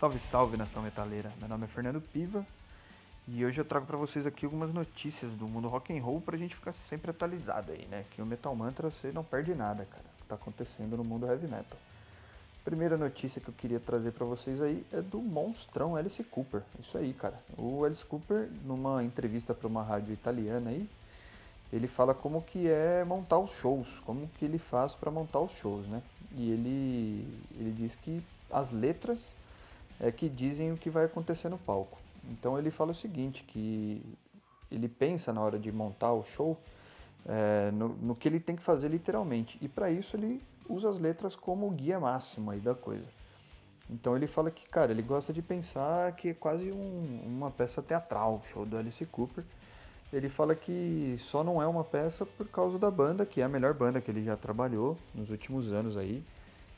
Salve, salve nação metaleira. Meu nome é Fernando Piva e hoje eu trago para vocês aqui algumas notícias do mundo rock and roll pra gente ficar sempre atualizado aí, né? Que o Metal Mantra você não perde nada, cara, que tá acontecendo no mundo heavy metal. Primeira notícia que eu queria trazer para vocês aí é do monstrão Alice Cooper. Isso aí, cara. O Alice Cooper, numa entrevista para uma rádio italiana aí, ele fala como que é montar os shows, como que ele faz para montar os shows, né? E ele ele diz que as letras é que dizem o que vai acontecer no palco. Então ele fala o seguinte, que ele pensa na hora de montar o show é, no, no, que ele tem que fazer literalmente. E para isso ele usa as letras como guia máximo aí da coisa. Então ele fala que, cara, ele gosta de pensar que é quase um, uma peça teatral, show do Alice Cooper. Ele fala que só não é uma peça por causa da banda, que é a melhor banda que ele já trabalhou nos últimos anos aí.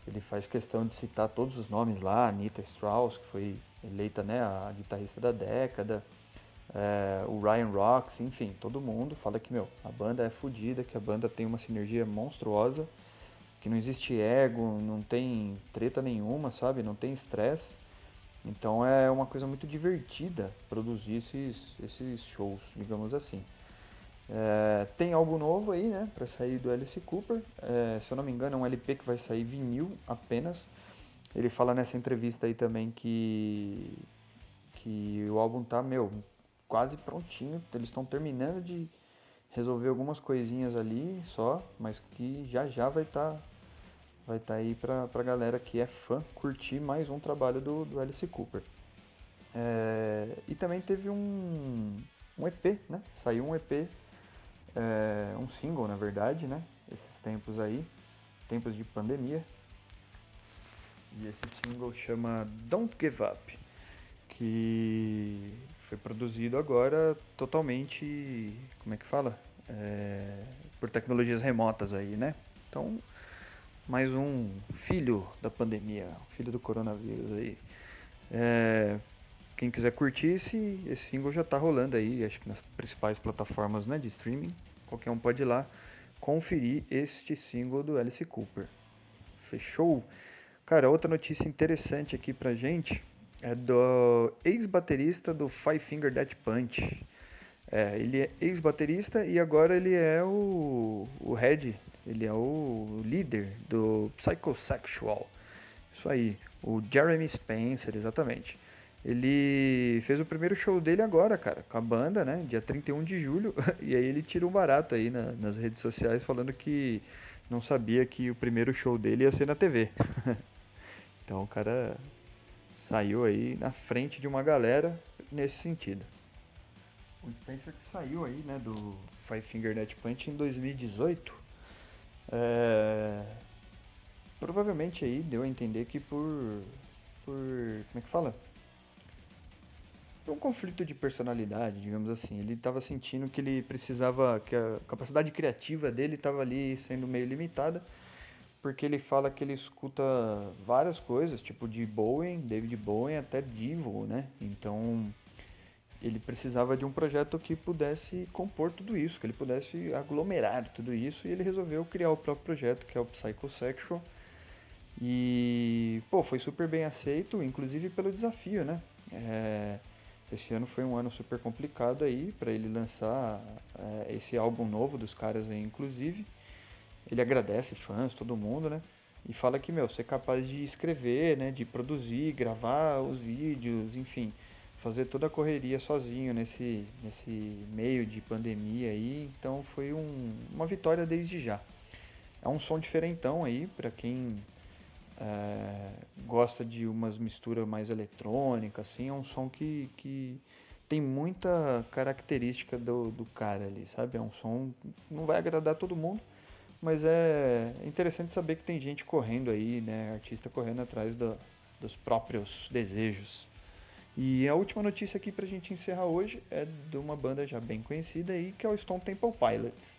Ele faz questão de citar todos os nomes lá, Anita Strauss, que foi eleita né, a guitarrista da década, é, o Ryan Rocks, enfim, todo mundo fala que, meu, a banda é fodida, que a banda tem uma sinergia monstruosa, que não existe ego, não tem treta nenhuma, sabe? Não tem estresse. Então é uma coisa muito divertida produzir esses, esses shows, digamos assim. É, tem algo novo aí, né, para sair do Alice Cooper. É, se eu não me engano, é um LP que vai sair vinil apenas. Ele fala nessa entrevista aí também que que o álbum tá, meu, quase prontinho. Eles estão terminando de resolver algumas coisinhas ali só, mas que já já vai estar tá, vai estar tá aí pra, pra galera que é fã curtir mais um trabalho do, do Alice Cooper. É, e também teve um, um EP, né? Saiu um EP é, um single, na verdade, né? Esses tempos aí, tempos de pandemia. E esse single chama Don't Give Up, que foi produzido agora totalmente, como é que fala? É, por tecnologias remotas aí, né? Então, mais um filho da pandemia, filho do coronavírus aí. É, quem quiser curtir, esse, esse single já tá rolando aí, acho que nas principais plataformas né, de streaming. Qualquer um pode ir lá conferir este single do Alice Cooper. Fechou? Cara, outra notícia interessante aqui pra gente é do ex-baterista do Five Finger Death Punch. É, ele é ex-baterista e agora ele é o, o head, ele é o líder do Psychosexual. Isso aí, o Jeremy Spencer, exatamente. Ele fez o primeiro show dele agora, cara, com a banda, né? Dia 31 de julho. E aí ele tirou um barato aí na, nas redes sociais falando que não sabia que o primeiro show dele ia ser na TV. então o cara saiu aí na frente de uma galera nesse sentido. O Spencer que saiu aí, né, do Five Finger Death Punch em 2018. É... Provavelmente aí deu a entender que por. por. como é que fala? um conflito de personalidade, digamos assim. Ele estava sentindo que ele precisava, que a capacidade criativa dele estava ali sendo meio limitada, porque ele fala que ele escuta várias coisas, tipo de Bowen, David Bowen, até Divo, né? Então ele precisava de um projeto que pudesse compor tudo isso, que ele pudesse aglomerar tudo isso, e ele resolveu criar o próprio projeto, que é o Psychosexual. E, pô, foi super bem aceito, inclusive pelo desafio, né? É, esse ano foi um ano super complicado aí para ele lançar é, esse álbum novo dos caras aí, inclusive. Ele agradece fãs, todo mundo, né? E fala que, meu, ser capaz de escrever, né? De produzir, gravar os vídeos, enfim, fazer toda a correria sozinho nesse, nesse meio de pandemia aí. Então foi um, uma vitória desde já. É um som diferentão aí, para quem é, gosta de umas misturas mais eletrônicas, assim, é um som que, que tem muita característica do, do cara ali, sabe? É um som não vai agradar todo mundo, mas é interessante saber que tem gente correndo aí, né? Artista correndo atrás do, dos próprios desejos. E a última notícia aqui pra gente encerrar hoje é de uma banda já bem conhecida aí, que é o Stone Temple Pilots.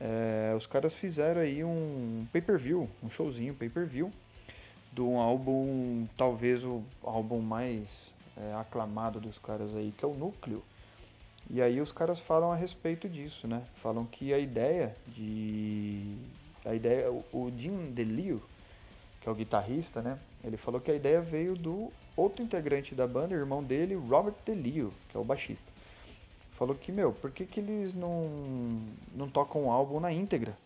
É, os caras fizeram aí um pay-per-view, um showzinho pay-per-view, de um álbum, talvez o álbum mais é, aclamado dos caras aí, que é o Núcleo. E aí os caras falam a respeito disso, né? Falam que a ideia de. A ideia. O Jim DeLeo, que é o guitarrista, né? Ele falou que a ideia veio do outro integrante da banda, irmão dele, Robert DeLeo, que é o baixista. Falou que, meu, por que, que eles não, não tocam o álbum na íntegra,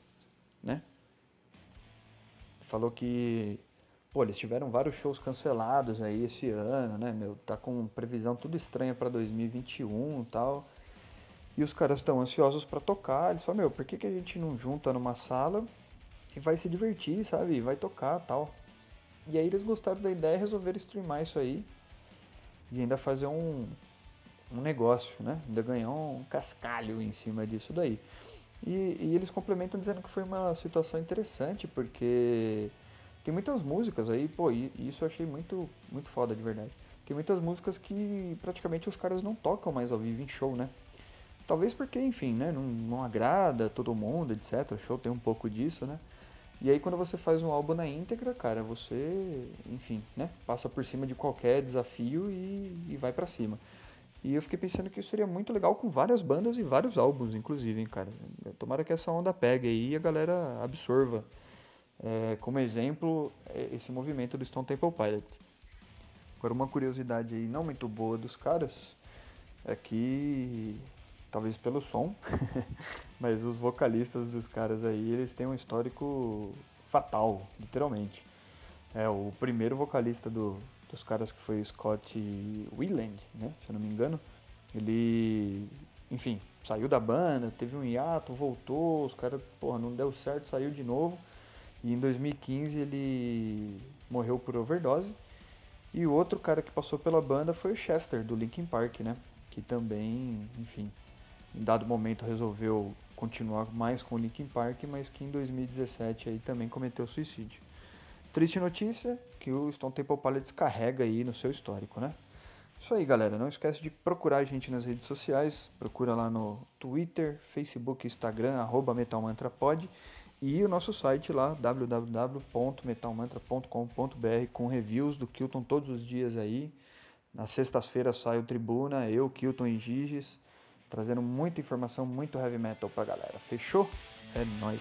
né? Falou que Pô, eles tiveram vários shows cancelados aí esse ano, né, meu? Tá com previsão tudo estranha para 2021 e tal. E os caras estão ansiosos para tocar. Eles falam, meu, por que, que a gente não junta numa sala e vai se divertir, sabe? Vai tocar tal. E aí eles gostaram da ideia e resolveram streamar isso aí. E ainda fazer um, um negócio, né? Ainda ganhar um cascalho em cima disso daí. E, e eles complementam dizendo que foi uma situação interessante, porque tem muitas músicas aí, pô, e isso eu achei muito, muito foda de verdade. Tem muitas músicas que praticamente os caras não tocam mais ao vivo em show, né? Talvez porque, enfim, né, não, não agrada todo mundo, etc. O show tem um pouco disso, né? E aí quando você faz um álbum na íntegra, cara, você, enfim, né, passa por cima de qualquer desafio e, e vai para cima. E eu fiquei pensando que isso seria muito legal com várias bandas e vários álbuns, inclusive, hein, cara. Tomara que essa onda pegue aí e a galera absorva é, como exemplo é, esse movimento do Stone Temple Pilots. Agora uma curiosidade aí não muito boa dos caras é que talvez pelo som, mas os vocalistas dos caras aí eles têm um histórico fatal, literalmente. É o primeiro vocalista do, dos caras que foi Scott Weiland, né, se eu não me engano. Ele, enfim, saiu da banda, teve um hiato, voltou, os caras, porra, não deu certo, saiu de novo. E em 2015 ele morreu por overdose. E o outro cara que passou pela banda foi o Chester, do Linkin Park, né? Que também, enfim, em dado momento resolveu continuar mais com o Linkin Park, mas que em 2017 aí também cometeu suicídio. Triste notícia que o Stone Temple Pilots carrega aí no seu histórico, né? Isso aí, galera. Não esquece de procurar a gente nas redes sociais. Procura lá no Twitter, Facebook, Instagram, arroba MetalMantraPod. E o nosso site lá, www.metalmantra.com.br, com reviews do Kilton todos os dias aí. Nas sextas-feiras sai o Tribuna, eu, Kilton e Giges, trazendo muita informação, muito heavy metal pra galera. Fechou? É nóis!